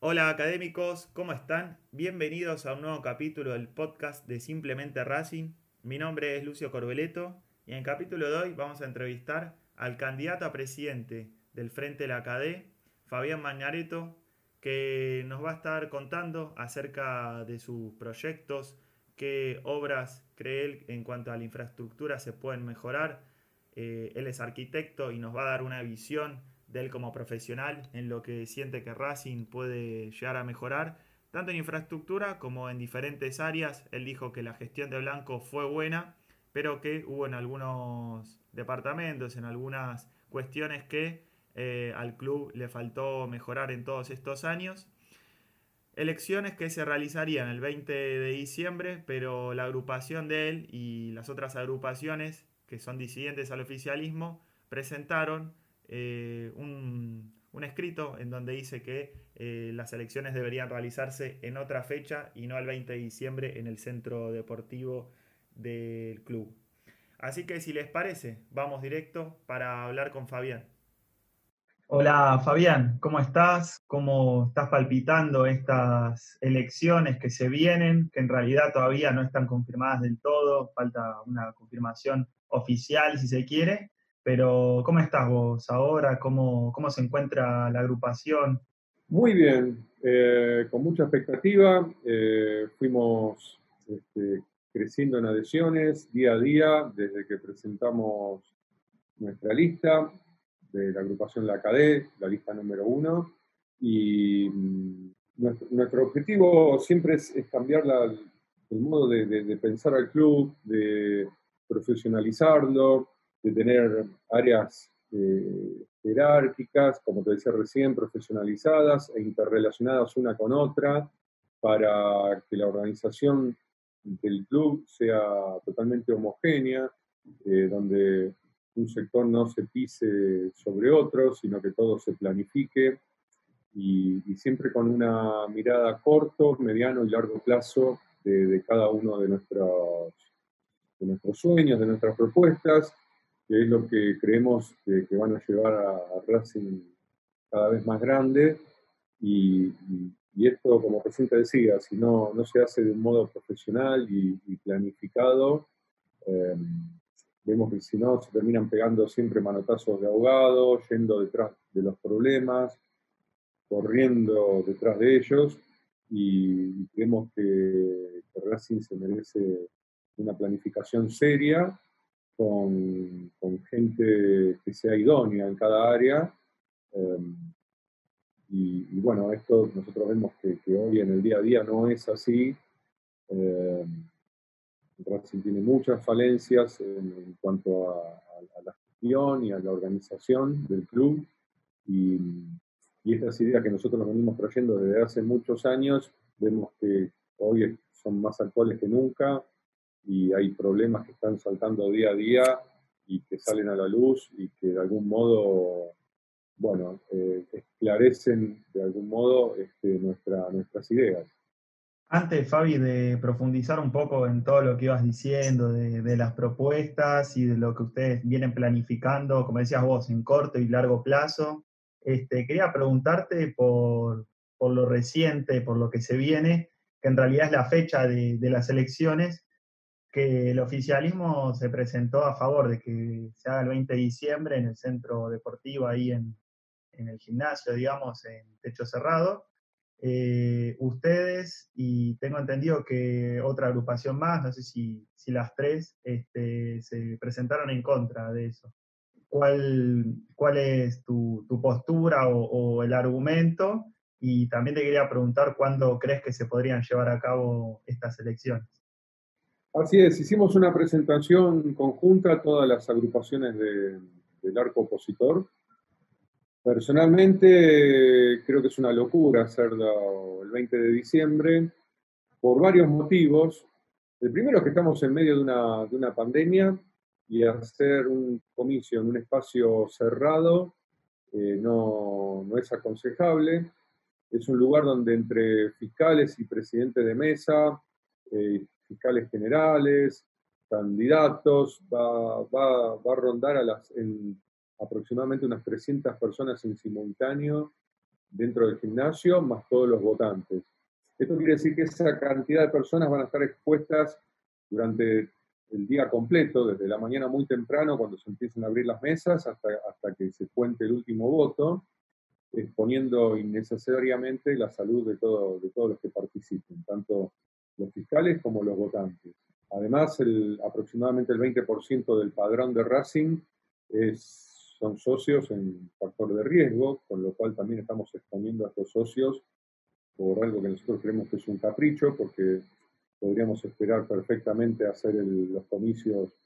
Hola académicos, ¿cómo están? Bienvenidos a un nuevo capítulo del podcast de Simplemente Racing. Mi nombre es Lucio Corbeleto y en el capítulo de hoy vamos a entrevistar al candidato a presidente del Frente de la CADE, Fabián Mañareto, que nos va a estar contando acerca de sus proyectos, qué obras cree él en cuanto a la infraestructura se pueden mejorar. Eh, él es arquitecto y nos va a dar una visión de él como profesional en lo que siente que Racing puede llegar a mejorar, tanto en infraestructura como en diferentes áreas. Él dijo que la gestión de Blanco fue buena, pero que hubo en algunos departamentos, en algunas cuestiones que eh, al club le faltó mejorar en todos estos años. Elecciones que se realizarían el 20 de diciembre, pero la agrupación de él y las otras agrupaciones que son disidentes al oficialismo presentaron eh, un, escrito en donde dice que eh, las elecciones deberían realizarse en otra fecha y no el 20 de diciembre en el centro deportivo del club. Así que si les parece, vamos directo para hablar con Fabián. Hola Fabián, ¿cómo estás? ¿Cómo estás palpitando estas elecciones que se vienen, que en realidad todavía no están confirmadas del todo, falta una confirmación oficial si se quiere, pero ¿cómo estás vos ahora? ¿Cómo, cómo se encuentra la agrupación? Muy bien, eh, con mucha expectativa. Eh, fuimos este, creciendo en adhesiones día a día desde que presentamos nuestra lista de la agrupación La CADE, la lista número uno. Y mm, nuestro, objetivo siempre es, cambiar el modo de pensar al club, de profesionalizarlo, de tener áreas eh, jerárquicas, como te decía recién, profesionalizadas e interrelacionadas una con otra, para que la organización del club sea totalmente homogénea, eh, donde un sector no se pise sobre otro, sino que todo se planifique y, siempre con una mirada corto, mediano y largo plazo de, cada uno de nuestros, de nuestros sueños, de nuestras propuestas que es lo que creemos que, van a llevar a, Racing cada vez más grande. Y, esto, como recién te decía, si no, no se hace de un modo profesional y, planificado, em, vemos que si no se terminan pegando siempre manotazos de ahogado, yendo detrás de los problemas, corriendo detrás de ellos, y, creemos que, que Racing se merece una planificación seria con, gente que sea idónea en cada área. Em, y, bueno, esto nosotros vemos que, hoy en el día a día no es así. Eh, Racing tiene muchas falencias en, cuanto a, la gestión y a la organización del club. Y, estas ideas que nosotros nos venimos trayendo desde hace muchos años, vemos que hoy son más actuales que nunca y hay problemas que están saltando día a día y que salen a la luz y que de algún modo, bueno, eh, esclarecen de algún modo este, nuestra, nuestras ideas. Antes, Fabi, de profundizar un poco en todo lo que ibas diciendo, de, las propuestas y de lo que ustedes vienen planificando, como decías vos, en corto y largo plazo, este, quería preguntarte por, por, lo reciente, por lo que se viene, que en realidad es la fecha de, de las elecciones, que el oficialismo se presentó a favor de que se haga el 20 de diciembre en el centro deportivo, ahí en, el gimnasio, digamos, en techo cerrado. Eh, ustedes, y tengo entendido que otra agrupación más, no sé si, las tres, este, se presentaron en contra de eso. ¿Cuál, cuál es tu, postura o, o, el argumento? Y también te quería preguntar cuándo crees que se podrían llevar a cabo estas elecciones. Así es, hicimos una presentación conjunta a todas las agrupaciones del arco opositor. Personalmente creo que es una locura hacerlo el 20 de diciembre por varios motivos. El primero es que estamos en medio de una, pandemia y hacer un comicio en un espacio cerrado eh, no, no, es aconsejable. Es un lugar donde entre fiscales y presidente de mesa eh, fiscales generales, candidatos, va, va, va a rondar a las, en aproximadamente unas 300 personas en simultáneo dentro del gimnasio, más todos los votantes. Esto quiere decir que esa cantidad de personas van a estar expuestas durante el día completo, desde la mañana muy temprano, cuando se empiecen a abrir las mesas, hasta, hasta que se cuente el último voto, exponiendo innecesariamente la salud de, todo, de todos los que participen, tanto los fiscales como los votantes. Además, el, aproximadamente el 20% del padrón de Racing es, son socios en factor de riesgo, con lo cual también estamos exponiendo a estos socios por algo que nosotros creemos que es un capricho, porque podríamos esperar perfectamente hacer los comicios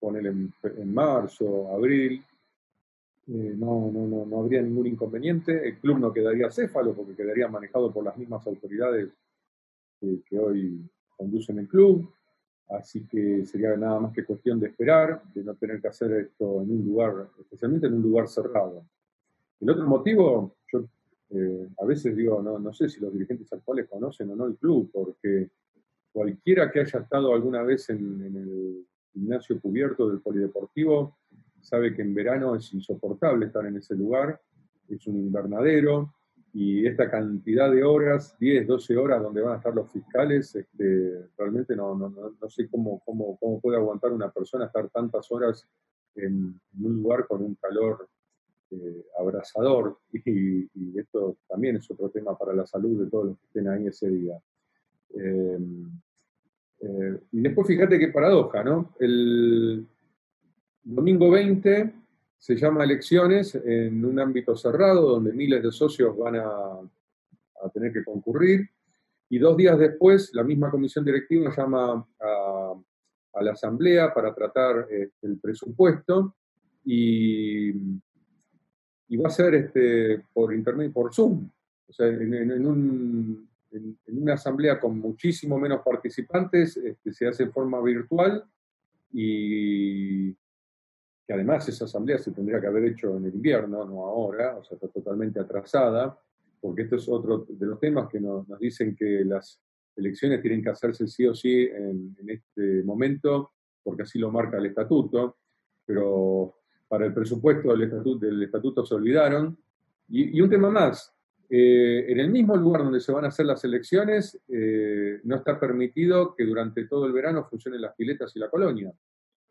con él en, marzo, abril. Eh, no, no, no, no, habría ningún inconveniente. El club no quedaría céfalo porque quedaría manejado por las mismas autoridades que hoy conducen el club. Así que sería nada más que cuestión de esperar, de no tener que hacer esto en un lugar, especialmente en un lugar cerrado. El otro motivo, yo eh, a veces digo, no, no sé si los dirigentes actuales conocen o no el club, porque cualquiera que haya estado alguna vez en, el gimnasio cubierto del polideportivo sabe que en verano es insoportable estar en ese lugar, es un invernadero, y esta cantidad de horas, 10, 12 horas donde van a estar los fiscales, este, realmente no, no, no, sé cómo, cómo, cómo, puede aguantar una persona estar tantas horas en, un lugar con un calor eh, abrasador y, esto también es otro tema para la salud de todos los que estén ahí ese día. Em, eh, y después fíjate qué paradoja, ¿no? El domingo 20 se llama elecciones en un ámbito cerrado donde miles de socios van a, tener que concurrir. Y dos días después la misma comisión directiva llama a, la asamblea para tratar este, el presupuesto. Y, y, va a ser este, por internet, por Zoom, o sea, en, una asamblea con muchísimo menos participantes, este, se hace en forma virtual. Y que además esa asamblea se tendría que haber hecho en el invierno, no ahora, o sea, está totalmente atrasada, porque esto es otro de los temas que nos, dicen que las elecciones tienen que hacerse sí o sí en, este momento, porque así lo marca el estatuto, pero para el presupuesto del estatuto, del estatuto se olvidaron. Y, un tema más, eh, en el mismo lugar donde se van a hacer las elecciones, eh, no está permitido que durante todo el verano funcionen las piletas y la colonia.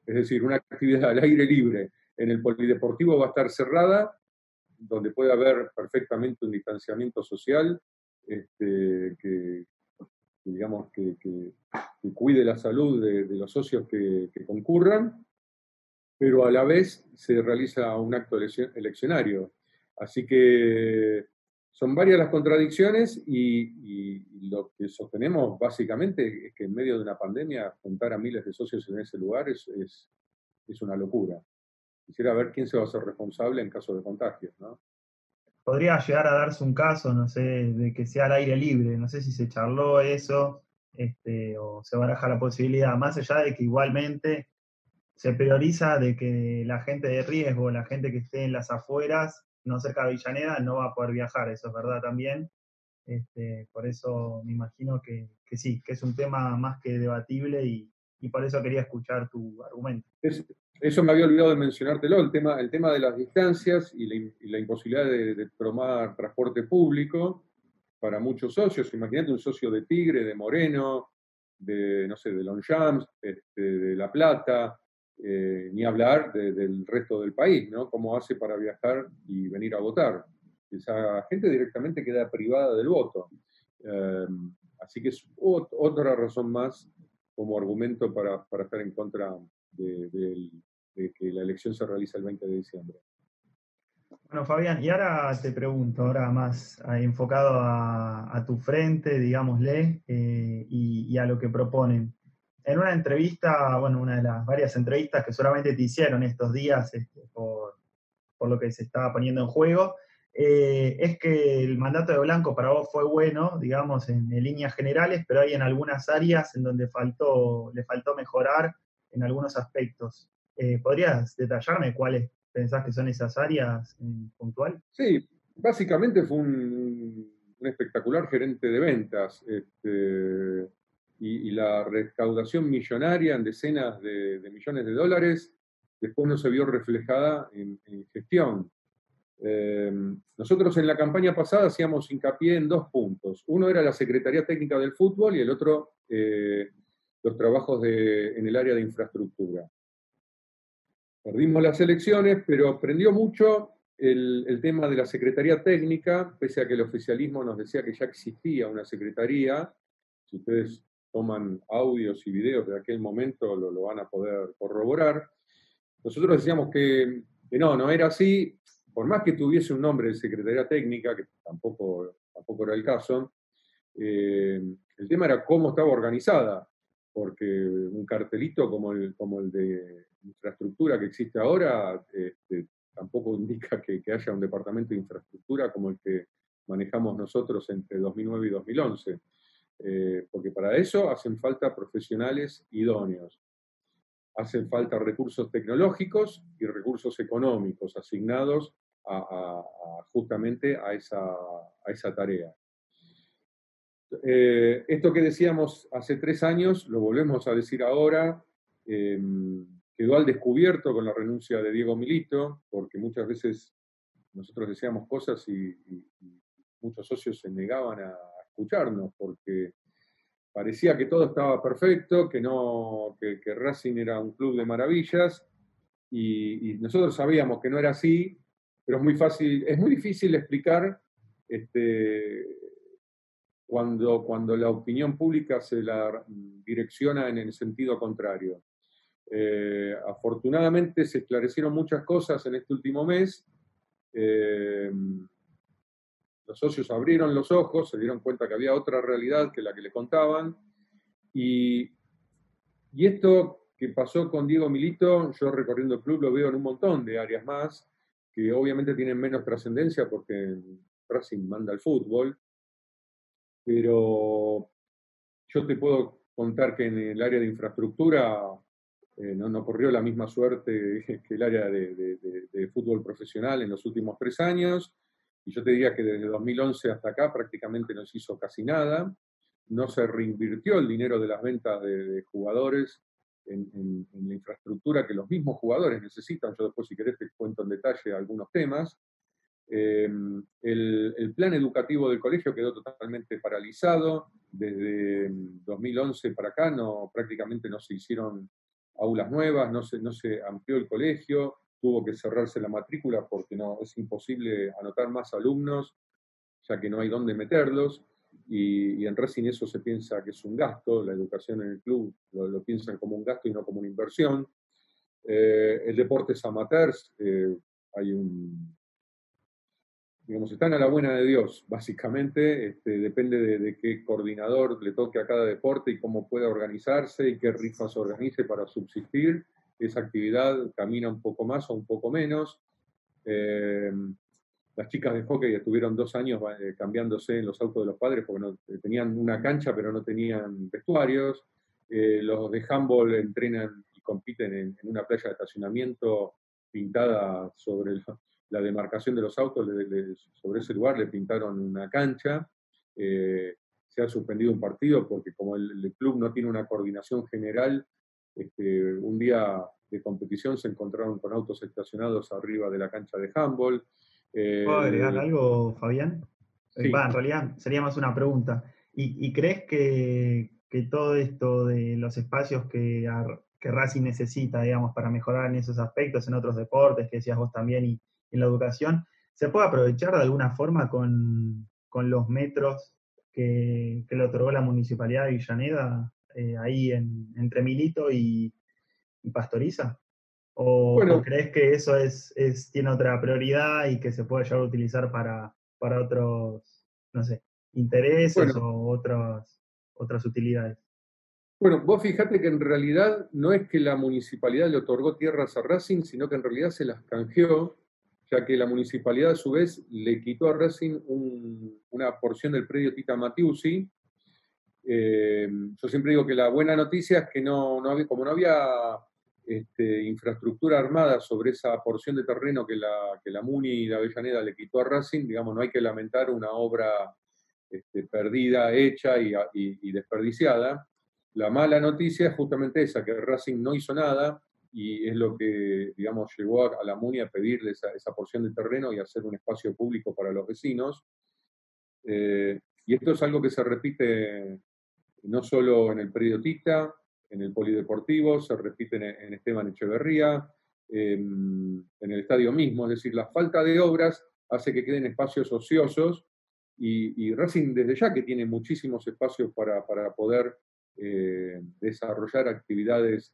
Es decir, una actividad al aire libre en el polideportivo va a estar cerrada, donde puede haber perfectamente un distanciamiento social este, que, digamos, que, cuide la salud de, los socios que, concurran, pero a la vez se realiza un acto eleccionario. Así que son varias las contradicciones y, lo que sostenemos básicamente es que en medio de una pandemia juntar a miles de socios en ese lugar es, es, una locura. Quisiera ver quién se va a hacer responsable en caso de contagios, ¿no? Podría llegar a darse un caso, no sé, de que sea al aire libre, no sé si se charló eso este, o se baraja la posibilidad, más allá de que igualmente se prioriza de que la gente de riesgo, la gente que esté en las afueras, no cerca de Avellaneda, no va a poder viajar, eso es verdad también. Este, por eso me imagino que, sí, que es un tema más que debatible y, por eso quería escuchar tu argumento. eso me había olvidado de mencionártelo, el tema, el tema de las distancias y la, imposibilidad de, tomar transporte público para muchos socios. Imagínate un socio de Tigre, de Moreno, de, no sé, de Longchamps, este, de La Plata, eh, ni hablar del resto del país, ¿no? Cómo hace para viajar y venir a votar. Esa gente directamente queda privada del voto. Em, así que es otra razón más como argumento para, estar en contra de, que la elección se realice el 20 de diciembre. Bueno, Fabián, y ahora te pregunto, ahora más eh, enfocado a, tu frente, digámosle, eh, y, a lo que proponen en una entrevista, bueno, una de las varias entrevistas que solamente te hicieron estos días este, por, lo que se estaba poniendo en juego, eh, es que el mandato de Blanco para vos fue bueno, digamos, en, líneas generales, pero hay en algunas áreas en donde faltó, le faltó mejorar en algunos aspectos. Eh, ¿Podrías detallarme cuáles pensás que son esas áreas puntual? Sí, básicamente fue un, un espectacular gerente de ventas. Este, y, la recaudación millonaria en decenas de, millones de dólares después no se vio reflejada en, gestión. Eh, nosotros en la campaña pasada hacíamos hincapié en dos puntos. Uno era la Secretaría Técnica del Fútbol y el otro eh, los trabajos en el área de infraestructura. Perdimos las elecciones, pero prendió mucho el, el, tema de la Secretaría Técnica, pese a que el oficialismo nos decía que ya existía una secretaría. Si ustedes toman audios y videos de aquel momento, lo, lo van a poder corroborar. Nosotros decíamos que, no, no era así, por más que tuviese un nombre de Secretaría Técnica, que tampoco, tampoco era el caso, eh, el tema era cómo estaba organizada, porque un cartelito como el, como el de infraestructura que existe ahora este, tampoco indica que, que, haya un departamento de infraestructura como el que manejamos nosotros entre 2009 y 2011. Eh, porque para eso hacen falta profesionales idóneos. Hacen falta recursos tecnológicos y recursos económicos asignados justamente a esa, tarea. Eh, esto que decíamos hace tres años, lo volvemos a decir ahora, em, quedó al descubierto con la renuncia de Diego Milito, porque muchas veces nosotros decíamos cosas y muchos socios se negaban a, escucharnos, porque parecía que todo estaba perfecto, que, no, que, Racing era un club de maravillas, y, nosotros sabíamos que no era así, pero es muy fácil, es muy difícil explicar este, cuando, cuando la opinión pública se la direcciona en el sentido contrario. Eh, afortunadamente se esclarecieron muchas cosas en este último mes. Eh, los socios abrieron los ojos, se dieron cuenta que había otra realidad que la que le contaban. Y, y esto que pasó con Diego Milito, yo recorriendo el club lo veo en un montón de áreas más, que obviamente tienen menos trascendencia porque Racing manda el fútbol, pero yo te puedo contar que en el área de infraestructura eh, no, corrió la misma suerte que el área de, fútbol profesional en los últimos tres años. Y yo te diría que desde 2011 hasta acá prácticamente no se hizo casi nada. No se reinvirtió el dinero de las ventas de, jugadores en, la infraestructura que los mismos jugadores necesitan. Yo después, si querés, te cuento en detalle algunos temas. Em, el, plan educativo del colegio quedó totalmente paralizado. Desde 2011 para acá no, prácticamente no se hicieron aulas nuevas, no se, no se amplió el colegio, tuvo que cerrarse la matrícula porque no, es imposible anotar más alumnos, ya que no hay dónde meterlos. Y, en Racing eso se piensa que es un gasto, la educación en el club lo, piensan como un gasto y no como una inversión. Eh, el deporte es amateurs, eh, hay un, digamos, están a la buena de Dios, básicamente, este, depende de, de, qué coordinador le toque a cada deporte y cómo pueda organizarse y qué rifas organice para subsistir esa actividad camina un poco más o un poco menos. Eh, las chicas de hockey estuvieron dos años eh, cambiándose en los autos de los padres porque no, eh, tenían una cancha pero no tenían vestuarios. los de handball entrenan y compiten en, una playa de estacionamiento pintada sobre la, demarcación de los autos, sobre ese lugar le pintaron una cancha. se ha suspendido un partido porque como el club no tiene una coordinación general, este, un día de competición se encontraron con autos estacionados arriba de la cancha de handball. Eh, ¿Puedo agregar algo, Fabián? en realidad sería más una pregunta. ¿Y, crees que, todo esto de los espacios que, que Racing necesita, digamos, para mejorar en esos aspectos, en otros deportes, que decías vos también, y, en la educación, se puede aprovechar de alguna forma con, los metros que, que, le otorgó la Municipalidad de Villaneda eh, ahí en, entre Milito y, Pastoriza? ¿O, crees que eso es, tiene otra prioridad y que se puede llegar a utilizar para, para otros, no sé, intereses o otras, otras utilidades? Bueno, vos fijate que en realidad no es que la municipalidad le otorgó tierras a Racing, sino que en realidad se las canjeó, ya que la municipalidad a su vez le quitó a Racing una porción del predio Tita Matiusi, eh, yo siempre digo que la buena noticia es que no, como no había este, infraestructura armada sobre esa porción de terreno que la, que la MUNI y la Avellaneda le quitó a Racing, digamos, no hay que lamentar una obra este, perdida, hecha y, desperdiciada. La mala noticia es justamente esa, que Racing no hizo nada y es lo que, digamos, llevó a, la MUNI a pedirle esa, porción de terreno y hacer un espacio público para los vecinos. Eh, y esto es algo que se repite no solo en el predio Tita, en el Polideportivo, se repite en, Esteban Echeverría, en, el estadio mismo, es decir, la falta de obras hace que queden espacios ociosos y, Racing desde ya que tiene muchísimos espacios para, poder eh, desarrollar actividades,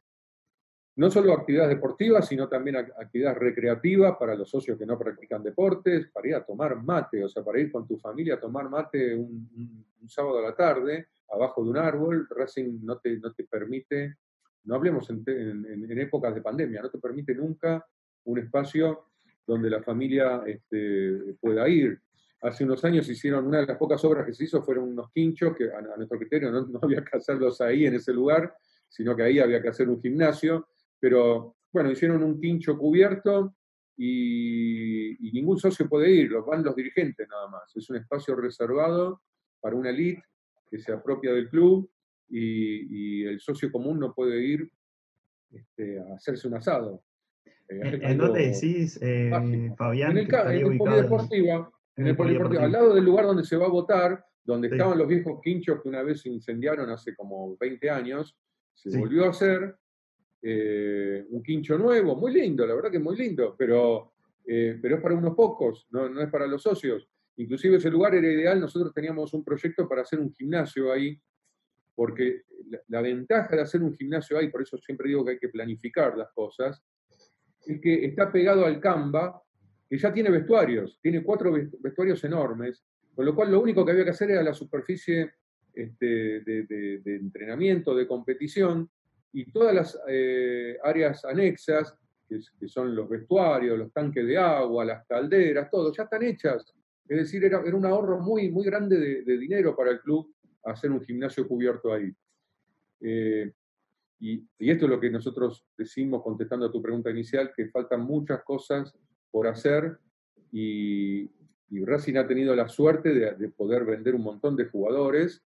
no solo actividades deportivas, sino también actividades recreativas para los socios que no practican deportes, para ir a tomar mate, o sea, para ir con tu familia a tomar mate un, sábado a la tarde, abajo de un árbol, Racing no te, no te permite, no hablemos en, épocas de pandemia, no te permite nunca un espacio donde la familia este, pueda ir. Hace unos años hicieron, una de las pocas obras que se hizo fueron unos quinchos, que a, nuestro criterio no, había que hacerlos ahí en ese lugar, sino que ahí había que hacer un gimnasio, pero bueno, hicieron un quincho cubierto y, ningún socio puede ir, los van los dirigentes nada más. Es un espacio reservado para una elite que se apropia del club y, el socio común no puede ir este, a hacerse un asado. Eh, ¿En dónde decís, eh, Fabián? En el, en en el polideportivo, al lado del lugar donde se va a votar, donde estaban los viejos quinchos que una vez se incendiaron hace como 20 años, se volvió a hacer eh, un quincho nuevo, muy lindo, la verdad que muy lindo, pero, eh, pero es para unos pocos, no, es para los socios. Inclusive ese lugar era ideal, nosotros teníamos un proyecto para hacer un gimnasio ahí, porque la, ventaja de hacer un gimnasio ahí, por eso siempre digo que hay que planificar las cosas, es que está pegado al Canva, que ya tiene vestuarios, tiene cuatro vestuarios enormes, con lo cual lo único que había que hacer era la superficie este, de, entrenamiento, de competición, y todas las eh, áreas anexas, que, son los vestuarios, los tanques de agua, las calderas, todo, ya están hechas. Es decir, era, un ahorro muy, muy grande de, dinero para el club hacer un gimnasio cubierto ahí. Eh, y, y, esto es lo que nosotros decimos contestando a tu pregunta inicial, que faltan muchas cosas por hacer y, Racing ha tenido la suerte de, poder vender un montón de jugadores,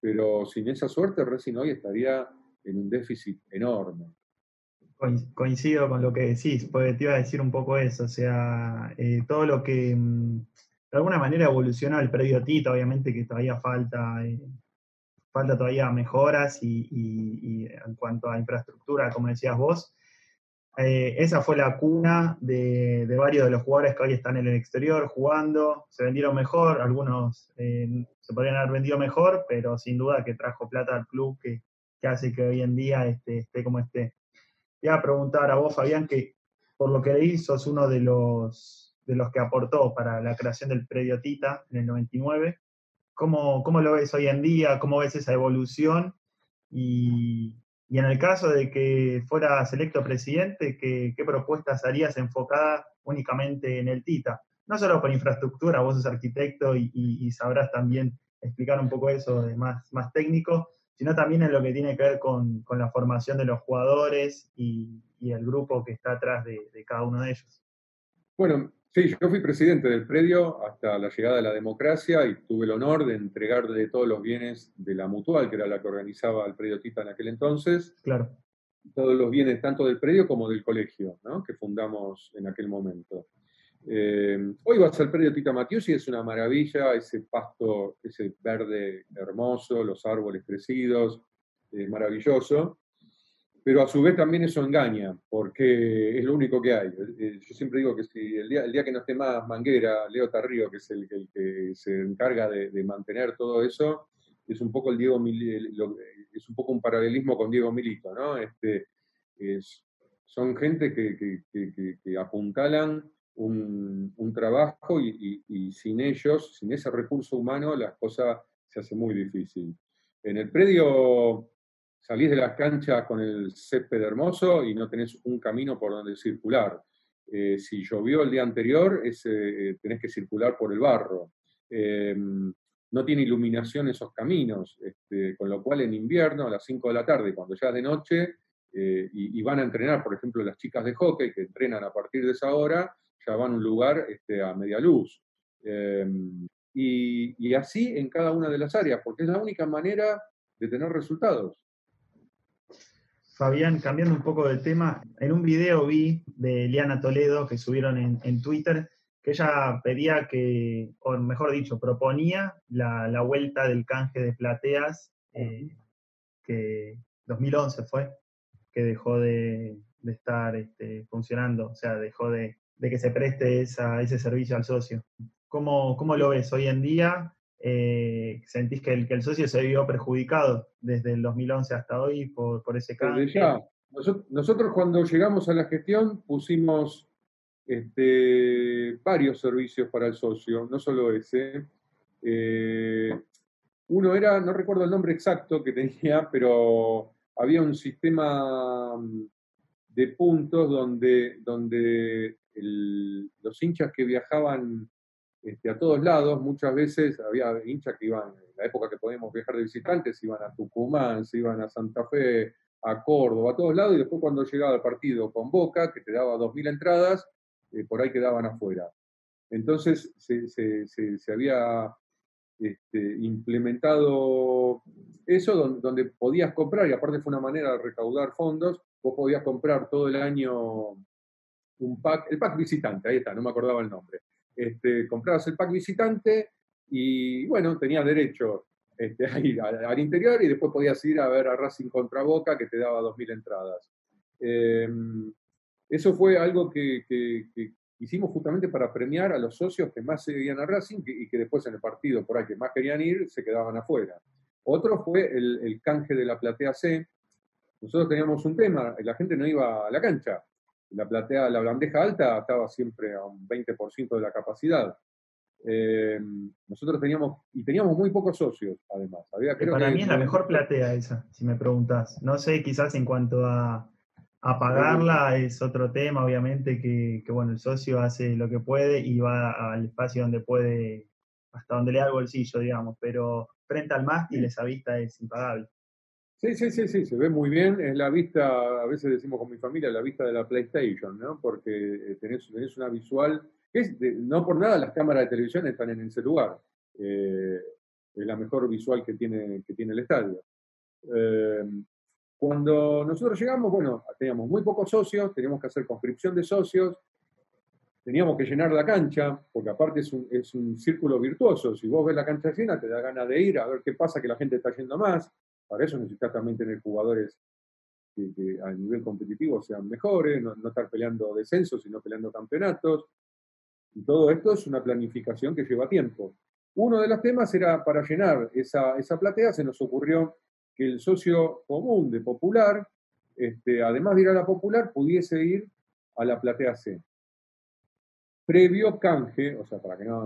pero sin esa suerte Racing hoy estaría en un déficit enorme. Coincido con lo que decís, porque te iba a decir un poco eso, o sea, eh, todo lo que mm, de alguna manera evoluciona el predio Tita, obviamente que todavía falta, eh, falta todavía mejoras y, en cuanto a infraestructura, como decías vos, eh, esa fue la cuna de, varios de los jugadores que hoy están en el exterior jugando. Se vendieron mejor, algunos eh, se podrían haber vendido mejor, pero sin duda que trajo plata al club que, hace que hoy en día esté, esté como esté. Te a preguntar a vos, Fabián, que por lo que leí sos uno de los, de los que aportó para la creación del predio Tita en el 99. ¿Cómo, cómo lo ves hoy en día? ¿Cómo ves esa evolución? Y, y en el caso de que fuera electo presidente, ¿qué, propuestas harías enfocadas únicamente en el TITA? No solo por infraestructura, vos sos arquitecto y, sabrás también explicar un poco eso de más, más técnico, sino también en lo que tiene que ver con, la formación de los jugadores y, el grupo que está atrás de, de cada uno de ellos. Bueno, Sí, yo fui presidente del predio hasta la llegada de la democracia y tuve el honor de entregarle todos los bienes de la Mutual, que era la que organizaba el predio Tita en aquel entonces. Claro. Todos los bienes tanto del predio como del colegio, ¿no? que fundamos en aquel momento. Eh, hoy vas al predio Tita Matiusi, es una maravilla, ese pasto, ese verde hermoso, los árboles crecidos, es maravilloso pero a su vez también eso engaña, porque es lo único que hay. Eh, yo siempre digo que si el día, el día que no esté más Manguera, Leo Tarrío, que es el, que se encarga de, mantener todo eso, es un poco el Diego es un poco un paralelismo con Diego Milito, ¿no? Este, son gente que, apuntalan un, trabajo y, y, sin ellos, sin ese recurso humano, las cosas se hace muy difícil. En el predio salís de las canchas con el césped hermoso y no tenés un camino por donde circular. Eh, si llovió el día anterior, eh, tenés que circular por el barro. Em, no tiene iluminación esos caminos, este, con lo cual en invierno a las 5 de la tarde, cuando ya es de noche, eh, y, van a entrenar, por ejemplo, las chicas de hockey que entrenan a partir de esa hora, ya van a un lugar este, a media luz. Em, y así en cada una de las áreas, porque es la única manera de tener resultados. Fabián, cambiando un poco de tema, en un video vi de Liana Toledo que subieron en, Twitter que ella pedía que, o mejor dicho, proponía la, vuelta del canje de plateas eh, que 2011 fue, que dejó de, estar este, funcionando, o sea, dejó de, que se preste ese servicio al socio. ¿Cómo, ¿Cómo, lo ves hoy en día? Eh, ¿Sentís que el, que el socio se vio perjudicado desde el 2011 hasta hoy por, por ese cambio? Ya. Nosotros, cuando llegamos a la gestión pusimos este, varios servicios para el socio, no solo ese. Eh, uno era, no recuerdo el nombre exacto que tenía, pero había un sistema mm, de puntos donde, donde los hinchas que viajaban este, a todos lados, muchas veces había hinchas que iban, en la época que podíamos viajar de visitantes, iban a Tucumán, se iban a Santa Fe, a Córdoba, a todos lados, y después cuando llegaba el partido con Boca, que te daba 2.000 entradas, eh, por ahí quedaban afuera. Entonces se, había este, implementado eso donde, podías comprar, y aparte fue una manera de recaudar fondos, vos podías comprar todo el año un pack, el pack visitante, ahí está, no me acordaba el nombre. Este, comprabas el pack visitante y bueno, tenías derecho este, a ir al, interior y después podías ir a ver a Racing contra Boca que te daba 2.000 entradas. Em, eso fue algo que, hicimos justamente para premiar a los socios que más seguían a Racing y que después en el partido por ahí que más querían ir se quedaban afuera. Otro fue el, el canje de la platea C. Nosotros teníamos un tema, la gente no iba a la cancha la platea, la bandeja alta estaba siempre a un 20% de la capacidad. Eh, nosotros teníamos, y teníamos muy pocos socios, además. para mí es la mejor platea esa, si me preguntas. No sé, quizás en cuanto a, a pagarla es otro tema, obviamente, que, bueno, el socio hace lo que puede y va al espacio donde puede, hasta donde le da el bolsillo, digamos, pero frente al mástil esa vista es impagable. Sí, sí, sí, sí, se ve muy bien. Es la vista, a veces decimos con mi familia, la vista de la PlayStation, ¿no? Porque eh, tenés, tenés una visual. Es no por nada las cámaras de televisión están en ese lugar. Eh, es la mejor visual que tiene, que tiene el estadio. Eh, cuando nosotros llegamos, bueno, teníamos muy pocos socios, teníamos que hacer conscripción de socios, teníamos que llenar la cancha, porque aparte es un, es un círculo virtuoso. Si vos ves la cancha llena, te da ganas de ir a ver qué pasa, que la gente está yendo más. Para eso necesitas también tener jugadores que, a nivel competitivo sean mejores, no, estar peleando descensos, sino peleando campeonatos. Y todo esto es una planificación que lleva tiempo. Uno de los temas era para llenar esa, esa platea, se nos ocurrió que el socio común de Popular, este, además de ir a la Popular, pudiese ir a la platea C. Previo canje, o sea, para que no,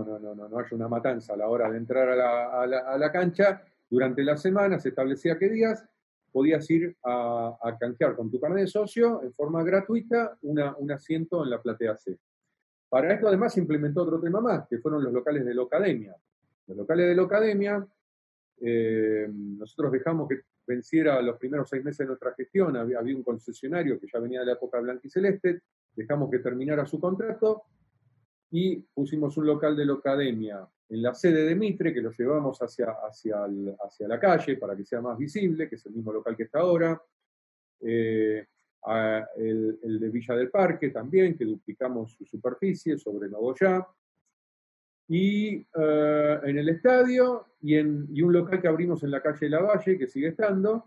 haya una matanza a la hora de entrar a la cancha, durante la semana se establecía qué días podías ir a, canjear con tu carnet de socio en forma gratuita un asiento en la platea C. Para esto además se implementó otro tema más, que fueron los locales de la academia. Los locales de la academia, eh, nosotros dejamos que venciera los primeros seis meses de nuestra gestión, había, había un concesionario que ya venía de la época blanca y celeste, dejamos que terminara su contrato y pusimos un local de la academia en la sede de Mitre, que lo llevamos hacia, hacia, hacia la calle para que sea más visible, que es el mismo local que está ahora. Eh, el, de Villa del Parque también, que duplicamos su superficie sobre Novoyá. Y eh, en el estadio y, en, y un local que abrimos en la calle La Valle, que sigue estando,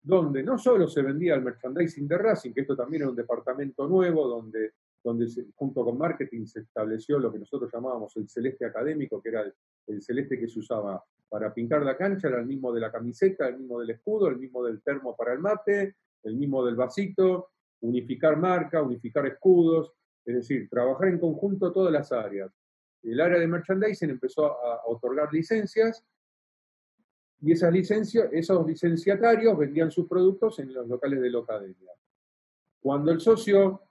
donde no solo se vendía el merchandising de Racing, que esto también era un departamento nuevo, donde donde junto con marketing se estableció lo que nosotros llamábamos el celeste académico, que era el, celeste que se usaba para pintar la cancha, era el mismo de la camiseta, el mismo del escudo, el mismo del termo para el mate, el mismo del vasito, unificar marca, unificar escudos, es decir, trabajar en conjunto todas las áreas. El área de merchandising empezó a, otorgar licencias y esas licencias, esos licenciatarios vendían sus productos en los locales de la academia. Cuando el socio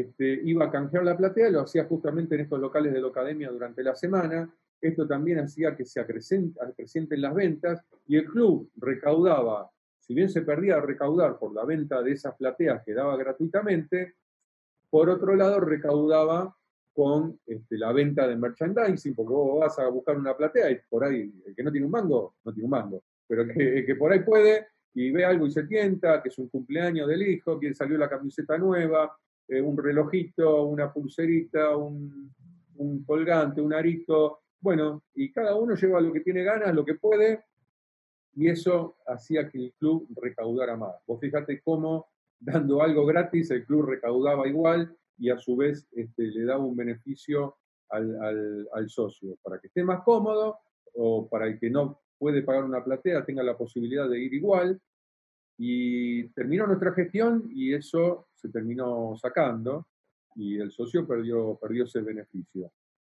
este, iba a canjear la platea, lo hacía justamente en estos locales de la academia durante la semana. Esto también hacía que se acrecenten las ventas y el club recaudaba, si bien se perdía recaudar por la venta de esas plateas que daba gratuitamente, por otro lado recaudaba con este, la venta de merchandising, porque vos vas a buscar una platea y por ahí, el que no tiene un mango, no tiene un mango, pero que, que por ahí puede, y ve algo y se tienta, que es un cumpleaños del hijo, que salió la camiseta nueva, eh, un relojito, una pulserita, un, un colgante, un arito, bueno, y cada uno lleva lo que tiene ganas, lo que puede, y eso hacía que el club recaudara más. Vos fíjate cómo dando algo gratis el club recaudaba igual y a su vez este, le daba un beneficio al, al, socio, para que esté más cómodo o para el que no puede pagar una platea tenga la posibilidad de ir igual. Y terminó nuestra gestión y eso se terminó sacando y el socio perdió, perdió ese beneficio.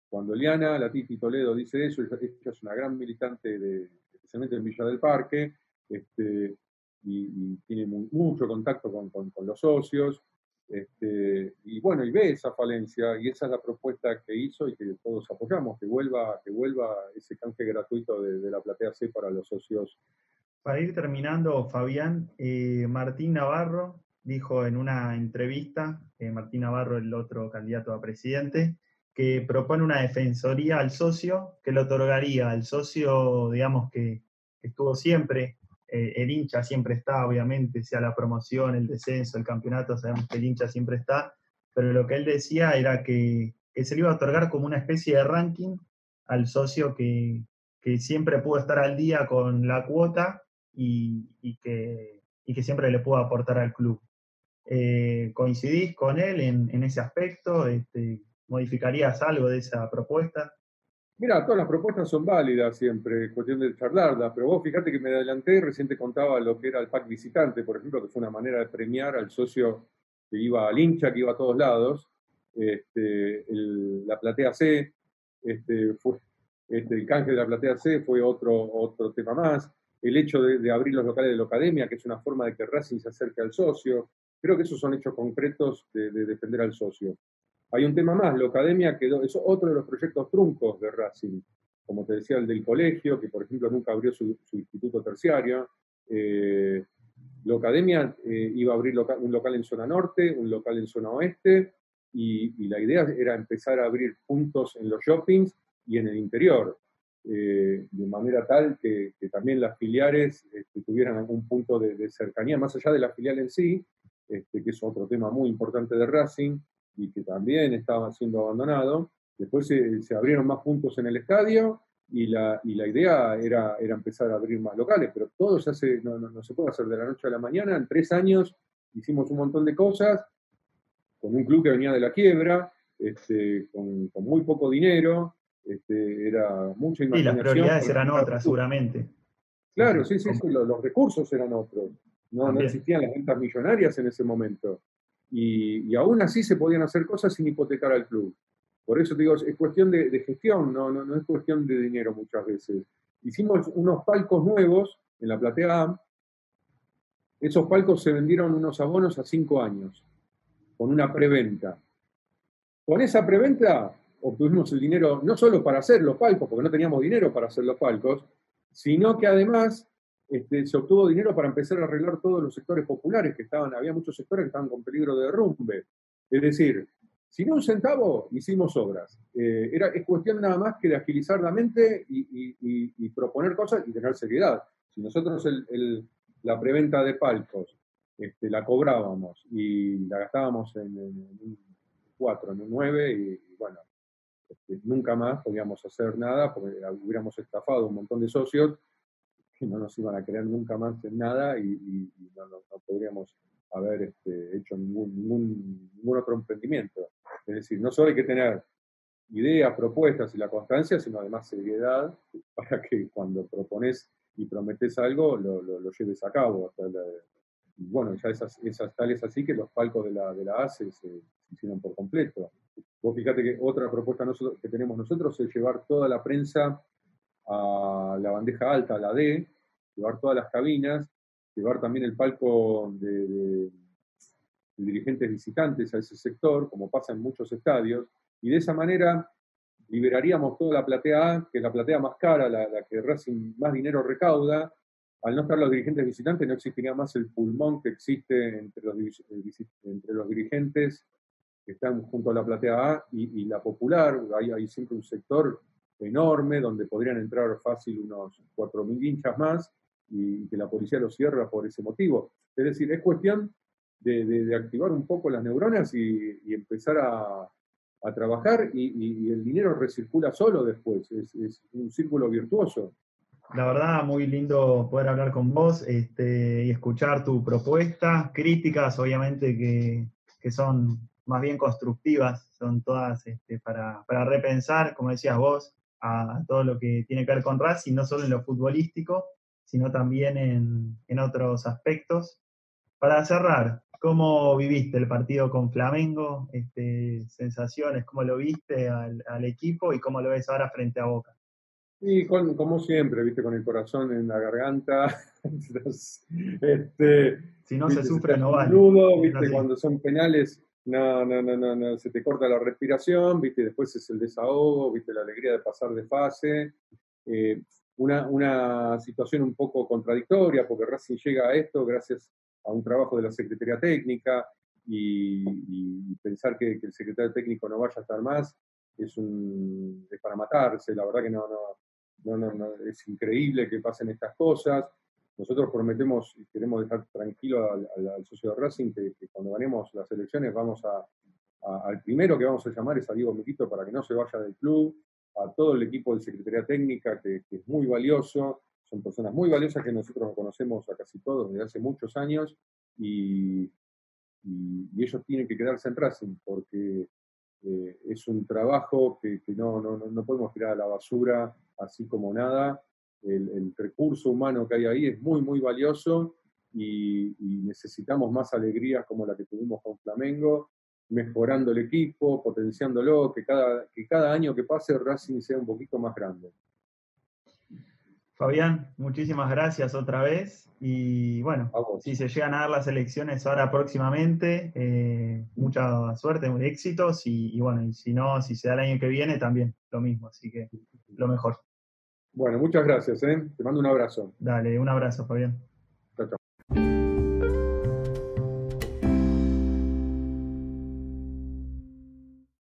Cuando Liana, la Titi Toledo, dice eso, ella, es una gran militante, de, especialmente en Villa del Parque, este, y, tiene mucho contacto con, con, los socios, este, y bueno, y ve esa falencia, y esa es la propuesta que hizo y que todos apoyamos, que vuelva, que vuelva ese canje gratuito de, la platea C para los socios. Para ir terminando, Fabián, eh, Martín Navarro dijo en una entrevista, eh, Martín Navarro, el otro candidato a presidente, que propone una defensoría al socio que le otorgaría al socio, digamos, que, estuvo siempre, eh, el hincha siempre está, obviamente, sea la promoción, el descenso, el campeonato, sabemos que el hincha siempre está, pero lo que él decía era que, se le iba a otorgar como una especie de ranking al socio que, siempre pudo estar al día con la cuota y, que, que siempre le pudo aportar al club. Eh, ¿Coincidís con él en, en ese aspecto? Este, ¿Modificarías algo de esa propuesta? Mira, todas las propuestas son válidas siempre, cuestión de charlarlas, pero vos fíjate que me adelanté y recién contaba lo que era el pack visitante, por ejemplo, que fue una manera de premiar al socio que iba al hincha, que iba a todos lados. Este, la platea C, este, este, el canje de la platea C fue otro, otro tema más. El hecho de, abrir los locales de la academia, que es una forma de que Racing se acerque al socio. Creo que esos son hechos concretos de defender al socio. Hay un tema más, la academia quedó, es otro de los proyectos truncos de Racing, como te decía, el del colegio, que por ejemplo nunca abrió su, instituto terciario. Eh, la academia eh, iba a abrir un local en zona norte, un local en zona oeste, y, la idea era empezar a abrir puntos en los shoppings y en el interior, eh, de manera tal que, también las filiales este, tuvieran algún punto de, cercanía, más allá de la filial en sí, este, que es otro tema muy importante de Racing, y que también estaba siendo abandonado. Después se, abrieron más puntos en el estadio y la, y la idea era, era, empezar a abrir más locales, pero todo se hace, no, no, se puede hacer de la noche a la mañana. En tres años hicimos un montón de cosas con un club que venía de la quiebra, este, con, con, muy poco dinero, este, era mucha imaginación. Y las prioridades eran otras, seguramente. Claro, sí, sí, sí los, recursos eran otros. No, no, existían las ventas millonarias en ese momento. Y, aún así se podían hacer cosas sin hipotecar al club. Por eso digo, es cuestión de, gestión, no, no, es cuestión de dinero muchas veces. Hicimos unos palcos nuevos en la platea A. Esos palcos se vendieron unos abonos a cinco años, con una preventa. Con esa preventa obtuvimos el dinero no solo para hacer los palcos, porque no teníamos dinero para hacer los palcos, sino que además este, se obtuvo dinero para empezar a arreglar todos los sectores populares que estaban, había muchos sectores que estaban con peligro de derrumbe. Es decir, sin un centavo hicimos obras. Eh, era, es cuestión nada más que de agilizar la mente y, proponer cosas y tener seriedad. Si nosotros la preventa de palcos este, la cobrábamos y la gastábamos en, un 4, en un 9, y, bueno, este, nunca más podíamos hacer nada porque hubiéramos estafado un montón de socios que no nos iban a creer nunca más en nada y, no, podríamos haber este, hecho ningún, ningún, otro emprendimiento. Es decir, no solo hay que tener ideas, propuestas y la constancia, sino además seriedad para que cuando propones y prometes algo lo, lo, lleves a cabo. y bueno, ya esas, esas tales así que los palcos de la, de la ACE se, hicieron por completo. Vos fíjate que otra propuesta que tenemos nosotros es llevar toda la prensa a la bandeja alta, a la D, llevar todas las cabinas, llevar también el palco de, dirigentes visitantes a ese sector, como pasa en muchos estadios, y de esa manera liberaríamos toda la platea A, que es la platea más cara, la, que Racing más dinero recauda. Al no estar los dirigentes visitantes, no existiría más el pulmón que existe entre los, entre los dirigentes que están junto a la platea A y, la popular. Hay, siempre un sector enorme donde podrían entrar fácil unos 4.000 hinchas más y que la policía lo cierra por ese motivo. Es decir, es cuestión de, activar un poco las neuronas y, empezar a, trabajar y, el dinero recircula solo después, es, un círculo virtuoso. La verdad, muy lindo poder hablar con vos este, y escuchar tu propuesta, críticas obviamente que, son más bien constructivas, son todas este, para, repensar, como decías vos, a, todo lo que tiene que ver con Racing, no solo en lo futbolístico, sino también en, en otros aspectos. Para cerrar, ¿Cómo viviste el partido con Flamengo? Este, sensaciones, ¿cómo lo viste al, equipo y cómo lo ves ahora frente a Boca? Y como siempre, viste, con el corazón en la garganta. este, si no se sufre, no vale. viste, cuando son penales, no, no, no, no, no, se te corta la respiración, viste, después es el desahogo, viste, la alegría de pasar de fase. Eh, una, una situación un poco contradictoria, porque Racing llega a esto gracias a un trabajo de la Secretaría Técnica y, pensar que, el secretario técnico no vaya a estar más es, un, para matarse, la verdad que no, no, no, es increíble que pasen estas cosas. Nosotros prometemos y queremos dejar tranquilo al, socio de Racing que, cuando ganemos las elecciones vamos a, al primero que vamos a llamar es a Diego Miquito para que no se vaya del club, a todo el equipo de Secretaría Técnica que, que es muy valioso, son personas muy valiosas que nosotros conocemos a casi todos desde hace muchos años y, ellos tienen que quedarse en Racing porque eh, es un trabajo que, no, no, podemos tirar a la basura así como nada. El, recurso humano que hay ahí es muy, muy valioso y, necesitamos más alegrías como la que tuvimos con Flamengo, mejorando el equipo, potenciándolo, que cada, que cada año que pase Racing sea un poquito más grande. Fabián, muchísimas gracias otra vez. Y bueno, si se llegan a dar las elecciones ahora próximamente, eh, mucha suerte, éxitos. Y, bueno, y si no, si se da el año que viene, también lo mismo. Así que lo mejor. Bueno, muchas gracias. ¿eh? Te mando un abrazo. Dale, un abrazo, Fabián.